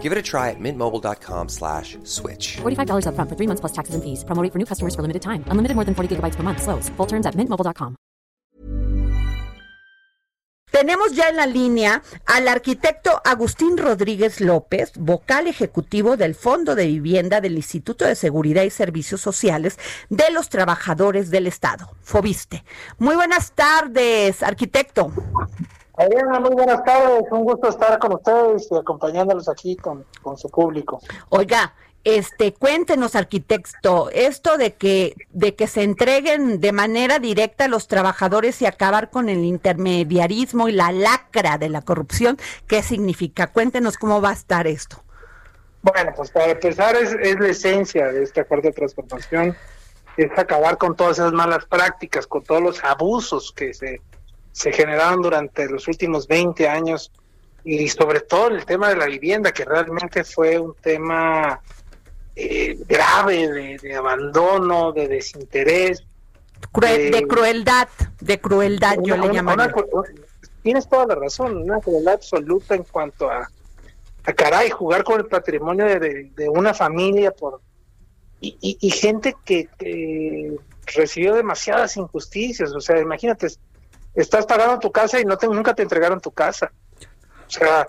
Give it a try at mintmobile.com slash switch. $45 upfront for three months plus taxes and fees. Promo rate for new customers for limited time. Unlimited more than 40 gigabytes per month. Slows. Full terms at mintmobile.com. Tenemos ya en la línea al arquitecto Agustín Rodríguez López, vocal ejecutivo del Fondo de Vivienda del Instituto de Seguridad y Servicios Sociales de los Trabajadores del Estado, FOBISTE. Muy buenas tardes, arquitecto. Adriana, muy buenas tardes. Un gusto estar con ustedes y acompañándolos aquí con, con su público. Oiga, este, cuéntenos, arquitecto, esto de que, de que se entreguen de manera directa a los trabajadores y acabar con el intermediarismo y la lacra de la corrupción, ¿qué significa? Cuéntenos cómo va a estar esto. Bueno, pues para empezar es, es la esencia de este acuerdo de transformación, es acabar con todas esas malas prácticas, con todos los abusos que se, se generaron durante los últimos 20 años y sobre todo el tema de la vivienda, que realmente fue un tema eh, grave de, de, abandono, de desinterés. Cruel, de, de, crueldad, de crueldad una, yo le llamaría. tienes toda la razón, una crueldad absoluta en cuanto a, a caray, jugar con el patrimonio de, de una familia por y, y, y gente que, que, recibió demasiadas injusticias. O sea, imagínate, estás pagando tu casa y no te, nunca te entregaron tu casa. O sea,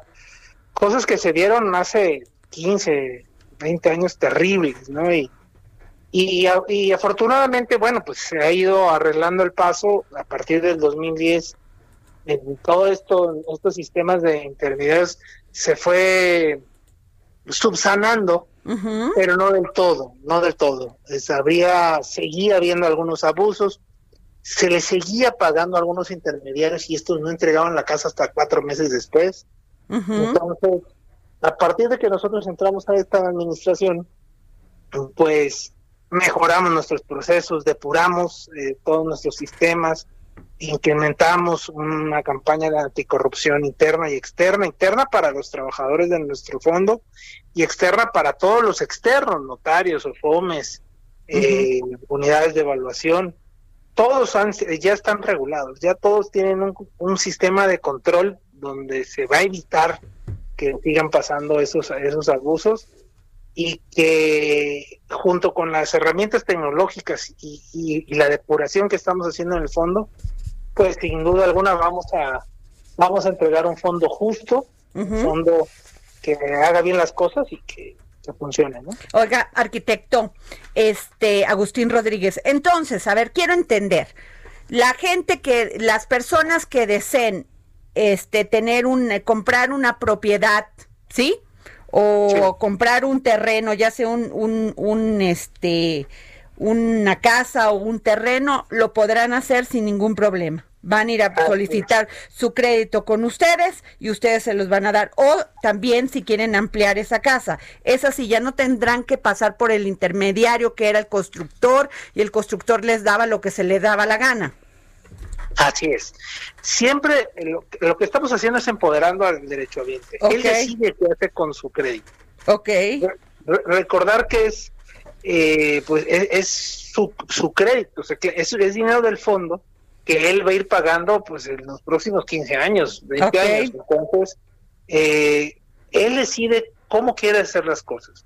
cosas que se dieron hace 15, 20 años terribles, ¿no? Y, y, y, afortunadamente, bueno, pues se ha ido arreglando el paso a partir del 2010. En todo esto, en estos sistemas de intermediarios se fue subsanando, uh -huh. pero no del todo, no del todo. Es, habría, seguía habiendo algunos abusos, se le seguía pagando a algunos intermediarios y estos no entregaban la casa hasta cuatro meses después. Uh -huh. Entonces, a partir de que nosotros entramos a esta administración, pues mejoramos nuestros procesos, depuramos eh, todos nuestros sistemas, incrementamos una campaña de anticorrupción interna y externa, interna para los trabajadores de nuestro fondo y externa para todos los externos, notarios, OFOMES, uh -huh. eh, unidades de evaluación. Todos han, ya están regulados, ya todos tienen un, un sistema de control donde se va a evitar que sigan pasando esos, esos abusos y que junto con las herramientas tecnológicas y, y, y, la depuración que estamos haciendo en el fondo, pues sin duda alguna vamos a vamos a entregar un fondo justo, uh -huh. un fondo que haga bien las cosas y que, que funcione, ¿no? Oiga, arquitecto, este Agustín Rodríguez, entonces, a ver, quiero entender, la gente que, las personas que deseen este tener un eh, comprar una propiedad, ¿sí? O sí. comprar un terreno, ya sea un, un, un este una casa o un terreno, lo podrán hacer sin ningún problema. Van a ir a solicitar su crédito con ustedes y ustedes se los van a dar. O también si quieren ampliar esa casa. Esa sí ya no tendrán que pasar por el intermediario que era el constructor y el constructor les daba lo que se le daba la gana. Así es. Siempre lo, lo, que estamos haciendo es empoderando al derecho ambiente. Okay. Él decide qué hace con su crédito. Ok. Re recordar que es, eh, pues es, es su, su, crédito, o sea, que es, es, dinero del fondo que él va a ir pagando pues en los próximos 15 años, 20 okay. años. Entonces, eh, él decide cómo quiere hacer las cosas.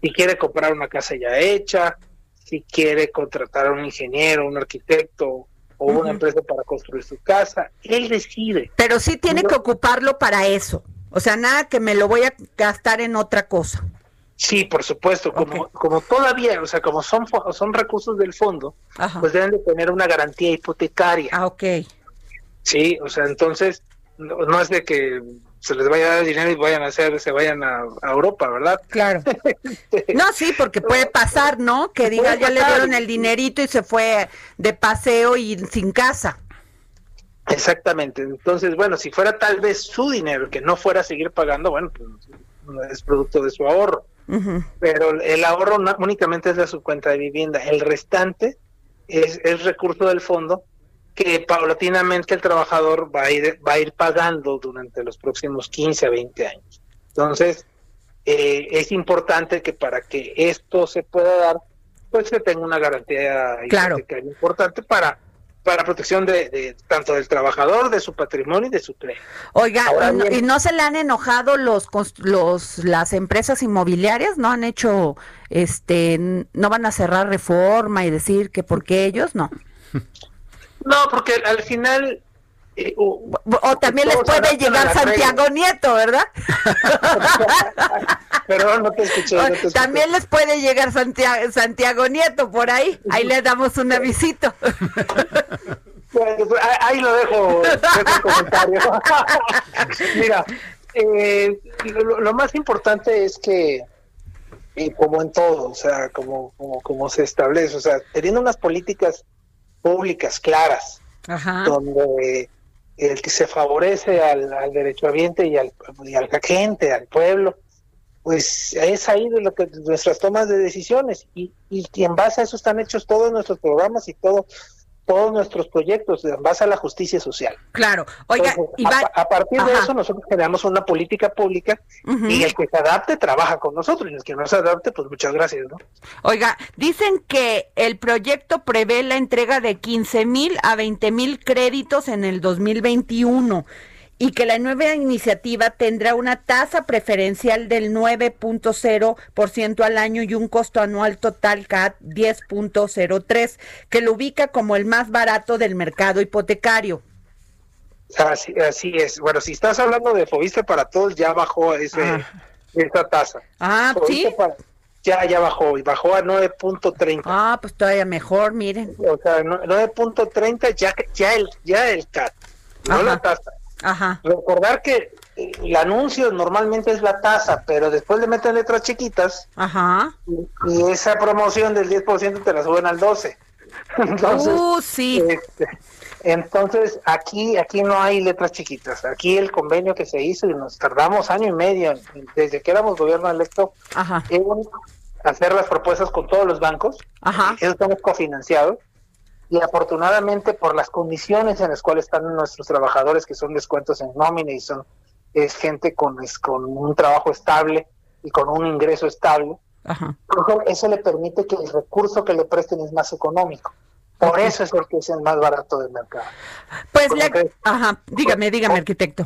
Si quiere comprar una casa ya hecha, si quiere contratar a un ingeniero, un arquitecto, o una uh -huh. empresa para construir su casa, él decide. Pero sí tiene no, que ocuparlo para eso. O sea, nada que me lo voy a gastar en otra cosa. Sí, por supuesto, como, okay. como todavía, o sea, como son, son recursos del fondo, Ajá. pues deben de tener una garantía hipotecaria. Ah, ok. Sí, o sea, entonces, no, no es de que se les vaya a dar dinero y vayan a hacer, se vayan a, a Europa, ¿verdad? Claro. no, sí, porque puede pasar, ¿no? Que diga, ya le dieron el dinerito y se fue de paseo y sin casa. Exactamente. Entonces, bueno, si fuera tal vez su dinero, que no fuera a seguir pagando, bueno, pues es producto de su ahorro. Uh -huh. Pero el ahorro no, únicamente es de su cuenta de vivienda. El restante es, es recurso del fondo que paulatinamente el trabajador va a ir, va a ir pagando durante los próximos 15 a 20 años. Entonces, eh, es importante que para que esto se pueda dar, pues se tenga una garantía Claro. importante para para protección de, de tanto del trabajador, de su patrimonio y de su crédito. Oiga, Ahora ¿y no- bien- ¿y no se le han enojado los los las empresas inmobiliarias? ¿No han hecho este no van a cerrar reforma y decir que porque ellos no? No, porque al final eh, O también les puede llegar Santiago Nieto, ¿verdad? Perdón, no te escuché. no te escuché. También les puede llegar Santiago, Santiago Nieto por ahí. Ahí le damos un avisito. Bueno, pues, ahí- lo dejo, dejo el comentario. Mira, eh, lo, lo más importante es que, eh, como en todo, o sea, como, como, como se establece, o sea, teniendo unas políticas públicas claras, Ajá. donde el que se favorece al, al derechohabiente y al, y a la gente, al pueblo, pues es ahí de lo que nuestras tomas de decisiones y, y, y en base a eso están hechos todos nuestros programas y todo todos nuestros proyectos en base a la justicia social. Claro. Oiga, Entonces, Iván. a, a partir de eso nosotros generamos una política pública y el que se adapte trabaja con nosotros y el que no se adapte pues muchas gracias, ¿no? Oiga, dicen que el proyecto prevé la entrega de 15 mil a 20 mil créditos en el 2021 y que la nueva iniciativa tendrá una tasa preferencial del 9.0% al año y un costo anual total CAT 10.03, que lo ubica como el más barato del mercado hipotecario. Así, así es. Bueno, si estás hablando de Fobiste para todos, ya bajó ese, Ah. esa tasa. Ah, Fobiste sí. para- ya, ya bajó y bajó a 9.30. Ah, pues todavía mejor, miren. O sea, no- 9.30 ya, ya el, ya el CAT, no Ajá. la tasa. Ajá. Recordar que el anuncio normalmente es la tasa, pero después le meten letras chiquitas Ajá. y, y esa promoción del 10% te la suben al 12. Entonces, Uh, sí. este, entonces aquí aquí no hay letras chiquitas. Aquí el convenio que se hizo y nos tardamos año y medio desde que éramos gobierno electo Ajá. en hacer las propuestas con todos los bancos. Ajá. Eso estamos cofinanciados y afortunadamente por las condiciones en las cuales están nuestros trabajadores que son descuentos en nómina y son es gente con es- con un trabajo estable y con un ingreso estable Ajá. eso, eso le permite que el recurso que le presten es más económico por eso es el que es el más barato del mercado Pues. Ajá. Dígame, dígame, arquitecto.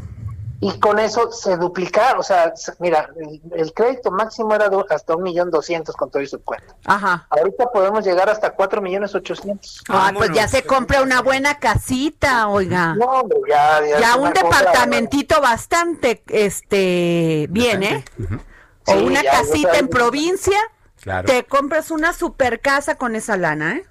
Y con eso se duplica o sea se- mira el, el crédito máximo era do- hasta un millón doscientos con todo y su cuenta Ajá. ahorita podemos llegar hasta cuatro millones ochocientos Ay, pues ya se compra una buena casita, oiga. no hombre ya ya, Ya un cosa- departamentito bastante, este, bien, ¿eh? O Sí, una ya, casita en provincia, Claro. te compras una super casa con esa lana, ¿eh?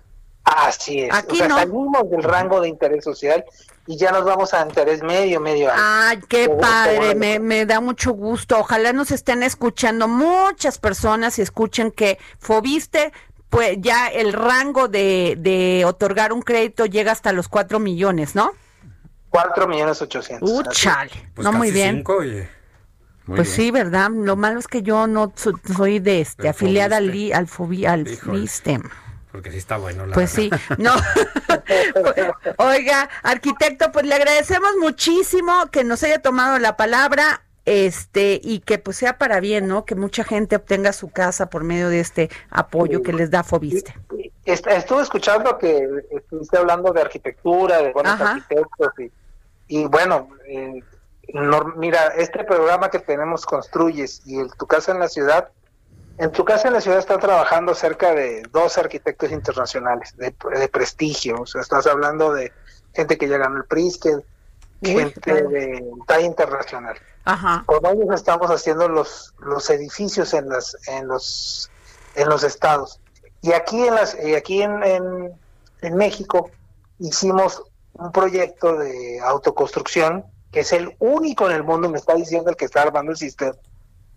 Así es. Aquí o sea, no. salimos del rango de interés social y ya nos vamos a interés medio, medio alto. Ay, qué padre, me, me da mucho gusto. Ojalá nos estén escuchando muchas personas y escuchen que Fobiste, pues ya el rango de, de otorgar un crédito llega hasta los cuatro millones, ¿no? Cuatro millones ochocientos. Uh, así es. chale. Pues no, muy bien. cinco, oye. Muy pues bien. sí, ¿verdad? Lo malo es que yo no so- soy de este, afiliada al, al, fobi- al Híjole. Porque sí está bueno. La Pues sí, no. Oiga, arquitecto, pues le agradecemos muchísimo que nos haya tomado la palabra, este, y que pues sea para bien, ¿no? Que mucha gente obtenga su casa por medio de este apoyo que les da Fobiste. Est- Estuve escuchando que estuviste hablando de arquitectura, de buenos Ajá. arquitectos y, y bueno, eh, mira, este programa que tenemos Construyes y el Tu Casa en la Ciudad, en Tu Casa en la Ciudad están trabajando cerca de dos arquitectos internacionales de, de prestigio, o sea, estás hablando de gente que ya ganó el Pritzker, gente de talla internacional. Ajá. con ellos estamos haciendo los los edificios en las en los en los estados y aquí en las y aquí en, en, en México hicimos un proyecto de autoconstrucción que es el único en el mundo me está diciendo el que está armando el sistema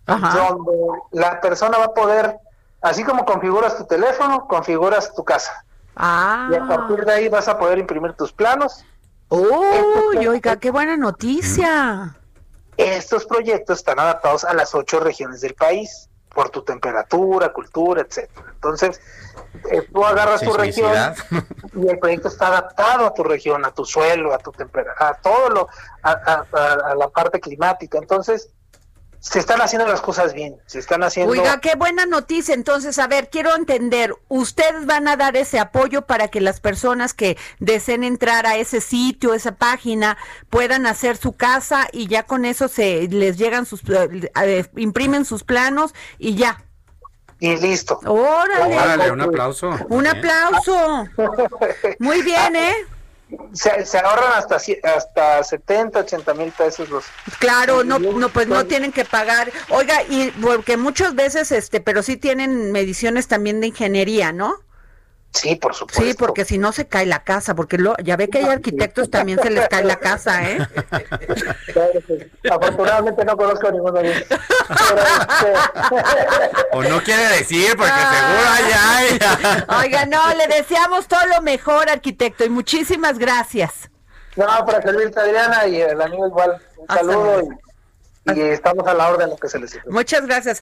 Ajá. donde la persona va a poder así como configuras tu teléfono configuras tu casa y a Ah. partir de ahí vas a poder imprimir tus planos Uy, oiga, qué buena noticia. estos proyectos están adaptados a las ocho regiones del país. por tu temperatura, cultura, etcétera. Entonces, eh, tú agarras tu región y el proyecto está adaptado a tu región, a tu suelo, a tu temperatura, a todo lo, a la parte climática. Entonces, se están haciendo las cosas bien, se están haciendo... Oiga, qué buena noticia. Entonces, a ver, quiero entender, ¿ustedes van a dar ese apoyo para que las personas que deseen entrar a ese sitio, esa página, puedan hacer su casa y ya con eso se les llegan sus... Eh, imprimen sus planos y ya? Y listo. Órale. Órale, un aplauso. Un aplauso. Muy bien, ¿eh? Se, ahorran hasta hasta 70, 80 mil pesos los claro no no pues no tienen que pagar. Oiga y porque muchas veces este pero sí tienen mediciones también de ingeniería no Sí, por supuesto. Sí, porque si no se cae la casa, porque lo, ya ve que hay arquitectos también se les cae la casa, ¿eh? Afortunadamente no conozco a ninguno de ellos. O no quiere decir, porque seguro hay. Oiga, no, le deseamos todo lo mejor, arquitecto, y muchísimas gracias. No, para servirte, Adriana, y el amigo igual. Un saludo y, estamos a la orden lo que se les Muchas gracias.